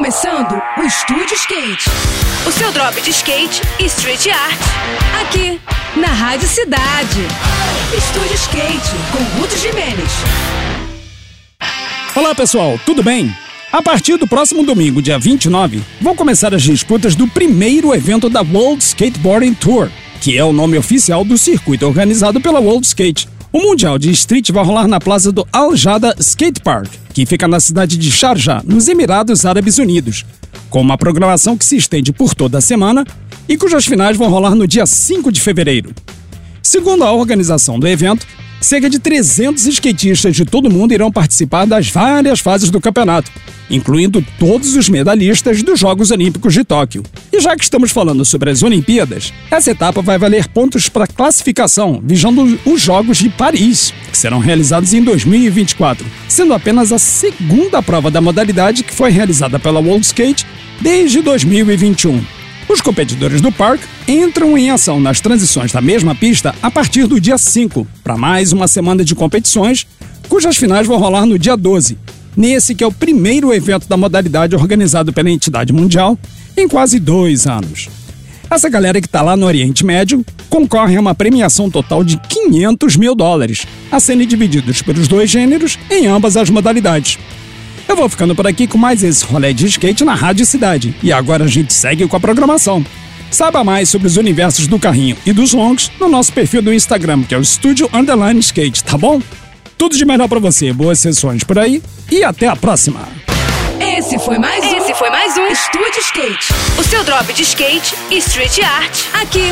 começando o Estúdio Skate. O seu drop de skate e street art. Aqui, na Rádio Cidade. Estúdio Skate, com Ruth Jimenez. Olá pessoal, tudo bem? A partir do próximo domingo, dia 29, vão começar as disputas do primeiro evento da World Skateboarding Tour, que é o nome oficial do circuito organizado pela World Skate. O Mundial de Street vai rolar na plaza do Al Jada Skate Park, que fica na cidade de Sharjah, nos Emirados Árabes Unidos, com uma programação que se estende por toda a semana e cujas finais vão rolar no dia 5 de fevereiro. Segundo a organização do evento, cerca de 300 skatistas de todo o mundo irão participar das várias fases do campeonato, incluindo todos os medalhistas dos Jogos Olímpicos de Tóquio. E já que estamos falando sobre as Olimpíadas, essa etapa vai valer pontos para classificação, visando os Jogos de Paris, que serão realizados em 2024, sendo apenas a segunda prova da modalidade que foi realizada pela World Skate desde 2021. Os competidores do parque entram em ação nas transições da mesma pista a partir do dia 5, para mais uma semana de competições, cujas finais vão rolar no dia 12, nesse que é o primeiro evento da modalidade organizado pela entidade mundial em quase dois anos. Essa galera que está lá no Oriente Médio concorre a uma premiação total de 500 mil dólares, a serem divididos pelos dois gêneros em ambas as modalidades. Eu vou ficando por aqui com mais esse rolê de skate na Rádio Cidade. E agora a gente segue com a programação. Saiba mais sobre os universos do carrinho e dos longs no nosso perfil do Instagram, que é o Studio Underline Skate, tá bom? Tudo de melhor para você, boas sessões por aí e até a próxima! Esse foi mais um. Esse foi mais um Estúdio Skate. O seu drop de skate e street art. Aqui,